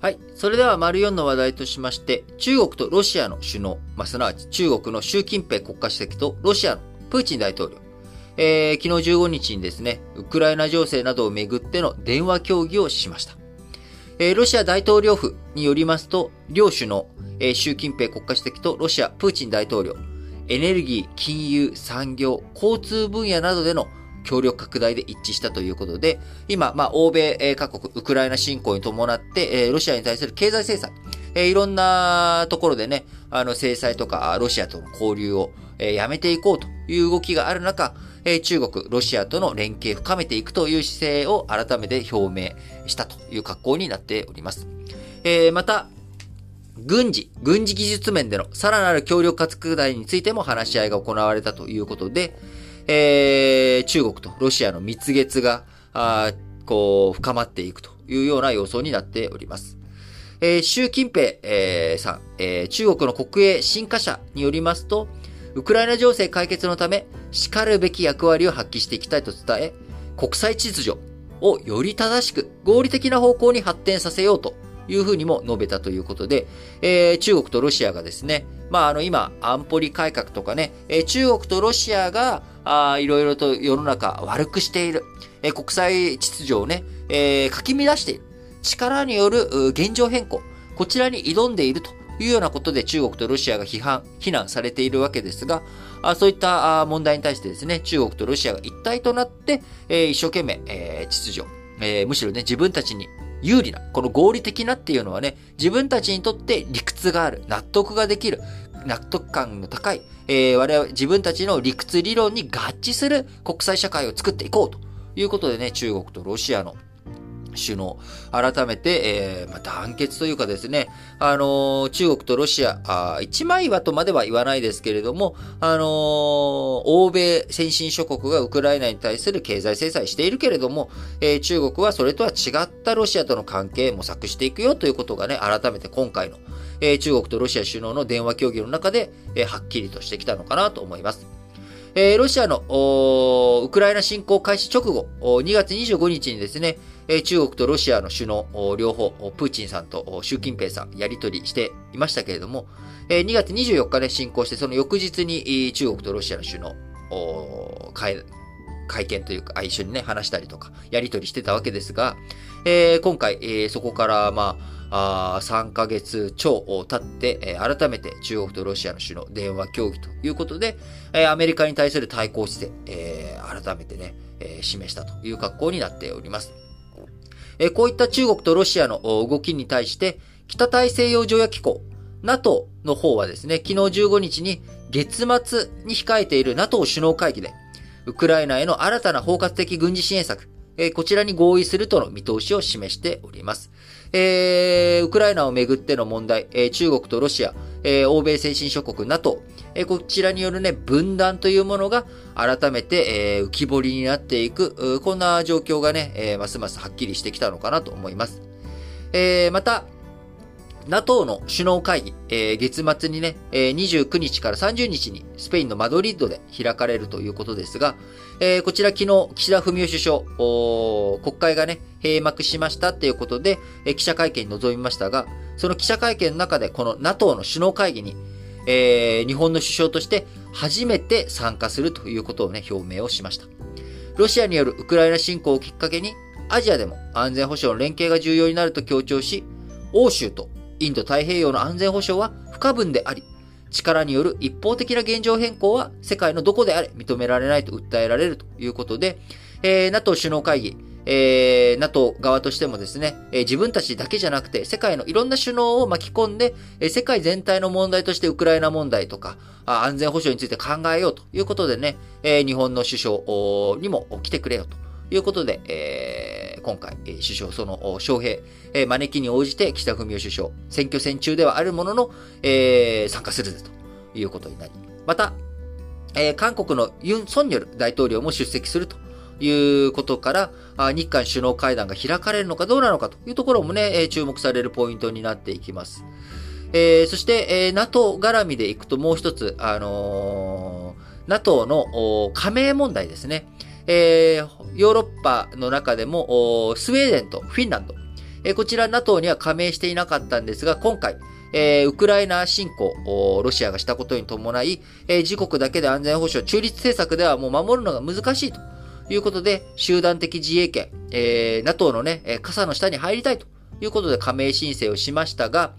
はい。それでは、丸4の話題としまして、中国とロシアの首脳、まあ、すなわち中国の習近平国家主席とロシアのプーチン大統領、えー、昨日15日にですね、ウクライナ情勢などをめぐっての電話協議をしました。えー、ロシア大統領府によりますと、両首脳、えー、習近平国家主席とロシア、プーチン大統領、エネルギー、金融、産業、交通分野などでの協力拡大で一致したということで、今、まあ、欧米各国、ウクライナ侵攻に伴って、ロシアに対する経済制裁、いろんなところでね、あの、制裁とか、ロシアとの交流を、やめていこうという動きがある中、中国、ロシアとの連携を深めていくという姿勢を改めて表明したという格好になっております。えー、また、軍事、軍事技術面でのさらなる協力拡大についても話し合いが行われたということで、えー、中国とロシアの蜜月が、あこう、深まっていくというような様相になっております。えー、習近平、えー、さん、えー、中国の国営新華社によりますと、ウクライナ情勢解決のため、叱るべき役割を発揮していきたいと伝え、国際秩序をより正しく合理的な方向に発展させようというふうにも述べたということで、えー、中国とロシアがですね、まあ、あの、今、安保理改革とかね、えー、中国とロシアが、あいろいろと世の中悪くしている、え、国際秩序をね、えー、かき乱している。力による現状変更、こちらに挑んでいるというようなことで中国とロシアが批判、非難されているわけですが、あそういった問題に対してですね、中国とロシアが一体となって、えー、一生懸命、えー、秩序、えー、むしろね、自分たちに有利な、この合理的なっていうのはね、自分たちにとって理屈がある、納得ができる、納得感の高い、えー、我々、自分たちの理屈理論に合致する国際社会を作っていこうということでね、中国とロシアの首脳、改めて、えー、まあ、団結というかですね、あのー、中国とロシア、あ一枚岩とまでは言わないですけれども、あのー、欧米先進諸国がウクライナに対する経済制裁しているけれども、えー、中国はそれとは違ったロシアとの関係模索していくよということがね、改めて今回の、え、中国とロシア首脳の電話協議の中で、え、はっきりとしてきたのかなと思います。えー、ロシアのウクライナ侵攻開始直後、2月25日にですね、中国とロシアの首脳、両方、プーチンさんと習近平さん、やり取りしていましたけれども、え2月24日で侵攻して、その翌日に中国とロシアの首脳、会会見というか、一緒にね、話したりとか、やり取りしてたわけですが、今回、そこから、まあ、あ3ヶ月超を経って、え、改めて中国とロシアの首脳電話協議ということで、え、アメリカに対する対抗姿勢、え、改めてね、え、示したという格好になっております。えこういった中国とロシアの動きに対して、北大西洋条約機構、NATO の方はですね、昨日15日に月末に控えている NATO 首脳会議で、ウクライナへの新たな包括的軍事支援策、えこちらに合意するとの見通しを示しております。えー、ウクライナをめぐっての問題、えー、中国とロシア、えー、欧米先進諸国 NATO、えー、こちらによるね、分断というものが改めて、えー、浮き彫りになっていく、こんな状況がね、えー、ますますはっきりしてきたのかなと思います。えー、また、NATO の首脳会議、えー、月末にね、えー、29日から30日にスペインのマドリッドで開かれるということですが、えー、こちら昨日、岸田文雄首相、国会がね、閉幕しましたっていうことで、えー、記者会見に臨みましたが、その記者会見の中で、この NATO の首脳会議に、えー、日本の首相として初めて参加するということをね、表明をしました。ロシアによるウクライナ侵攻をきっかけに、アジアでも安全保障の連携が重要になると強調し、欧州とインド太平洋の安全保障は不可分であり、力による一方的な現状変更は世界のどこであれ認められないと訴えられるということで、えー、NATO 首脳会議、えー、NATO 側としてもですね、えー、自分たちだけじゃなくて世界のいろんな首脳を巻き込んで、えー、世界全体の問題としてウクライナ問題とか、あ安全保障について考えようということでね、えー、日本の首相にも来てくれよということで、えー今回、首相、その、招聘、招きに応じて岸田文雄首相、選挙戦中ではあるものの、えー、参加するぜということになり、また、えー、韓国のユン・ソンニョル大統領も出席するということから、日韓首脳会談が開かれるのかどうなのかというところもね、注目されるポイントになっていきます。えー、そして、えー、NATO 絡みでいくともう一つ、あのー、NATO の加盟問題ですね。えー、ヨーロッパの中でも、スウェーデンとフィンランド、えこちら NATO には加盟していなかったんですが、今回、えー、ウクライナ侵攻、ロシアがしたことに伴い、えー、自国だけで安全保障、中立政策ではもう守るのが難しいと。いうことで、集団的自衛権、えー、NATO のね、傘の下に入りたいと。いうことで加盟申請をしましたが、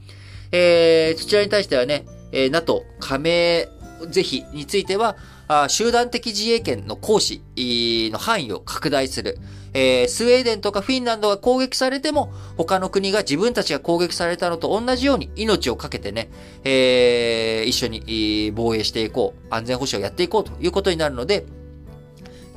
えー、そちらに対してはね、えー、NATO 加盟是非については、集団的自衛権の行使の範囲を拡大する。えー、スウェーデンとかフィンランドが攻撃されても、他の国が自分たちが攻撃されたのと同じように命を懸けてね、えー、一緒に防衛していこう、安全保障をやっていこうということになるので、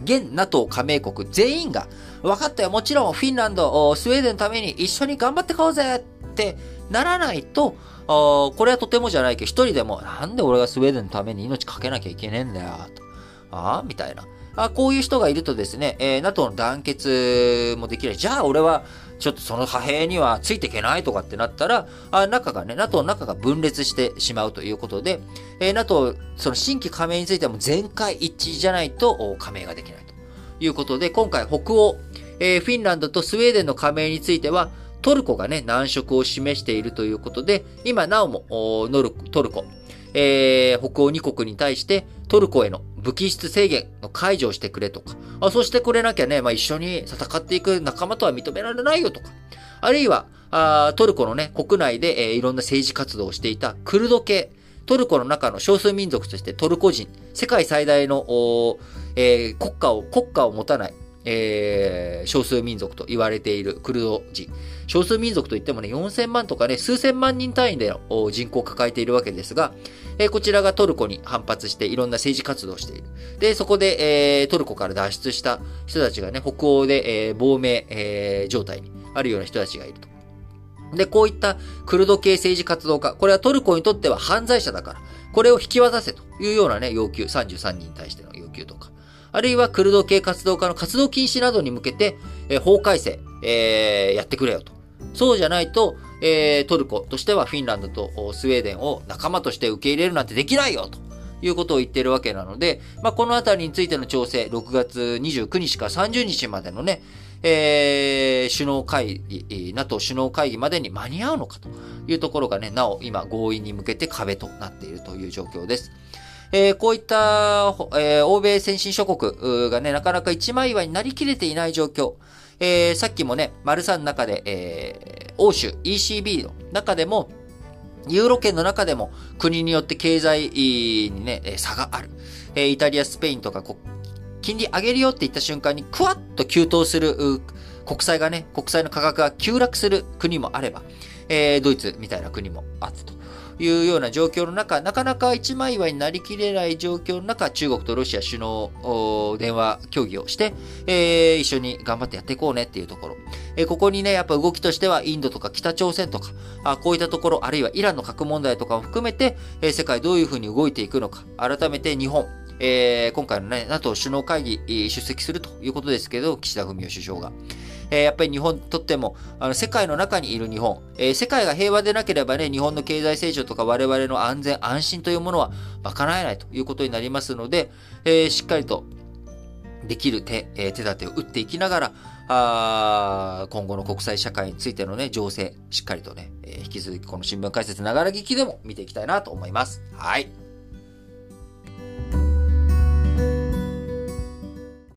現 NATO 加盟国全員が、分かったよ、もちろんフィンランド、スウェーデンのために一緒に頑張ってこうぜってならないと、これはとてもじゃないけど、一人でも、なんで俺がスウェーデンのために命かけなきゃいけねえんだよ、と。ああみたいな。あこういう人がいるとですね、えー、NATO の団結もできない。じゃあ俺は、ちょっとその派兵にはついていけないとかってなったら、あ中がね、NATO の中が分裂してしまうということで、えー、NATO、その新規加盟についても全会一致じゃないと加盟ができないということで、今回北欧、えー、フィンランドとスウェーデンの加盟については、トルコがね、難色を示しているということで、今なおも、ノルトルコ、えー、北欧2国に対してトルコへの武器出制限の解除をしてくれとか、あそしてくれなきゃね、まあ、一緒に戦っていく仲間とは認められないよとか、あるいは、あトルコのね、国内で、えー、いろんな政治活動をしていたクルド系、トルコの中の少数民族としてトルコ人、世界最大の、えー、国家を、国家を持たない、えー、少数民族と言われているクルド人。少数民族といってもね、4000万とかね、数千万人単位での人口を抱えているわけですが、えー、こちらがトルコに反発していろんな政治活動をしている。で、そこで、えー、トルコから脱出した人たちがね、北欧で、えー、亡命、えー、状態にあるような人たちがいると。で、こういったクルド系政治活動家、これはトルコにとっては犯罪者だから、これを引き渡せというようなね、要求、33人に対しての要求とか、あるいはクルド系活動家の活動禁止などに向けて、え、法改正、えー、やってくれよと。そうじゃないと、えー、トルコとしてはフィンランドとスウェーデンを仲間として受け入れるなんてできないよと。いうことを言ってるわけなので、まあ、このあたりについての調整、6月29日から30日までのね、えー、首脳会議、NATO 首脳会議までに間に合うのかというところがね、なお今合意に向けて壁となっているという状況です。えー、こういった、えー、欧米先進諸国がね、なかなか一枚岩になりきれていない状況。えー、さっきもね、丸3の中で、え、欧州 ECB の中でも、ユーロ圏の中でも国によって経済にね、差がある。え、イタリア、スペインとか、金利上げるよって言った瞬間に、クワッと急騰する、国債がね、国債の価格が急落する国もあれば、えー、ドイツみたいな国もあったと。いうような状況の中、なかなか一枚岩になりきれない状況の中、中国とロシア首脳電話協議をして、えー、一緒に頑張ってやっていこうねっていうところ。えー、ここにね、やっぱ動きとしてはインドとか北朝鮮とか、あこういったところ、あるいはイランの核問題とかも含めて、えー、世界どういうふうに動いていくのか、改めて日本、えー、今回のね、NATO 首脳会議出席するということですけど、岸田文雄首相が。えー、やっぱり日本にとっても、あの世界の中にいる日本、えー、世界が平和でなければね、日本の経済成長とか我々の安全安心というものは賄えないということになりますので、えー、しっかりとできる手、え手立てを打っていきながら、あ今後の国際社会についてのね、情勢、しっかりとね、え引き続きこの新聞解説ながら聞きでも見ていきたいなと思います。はい。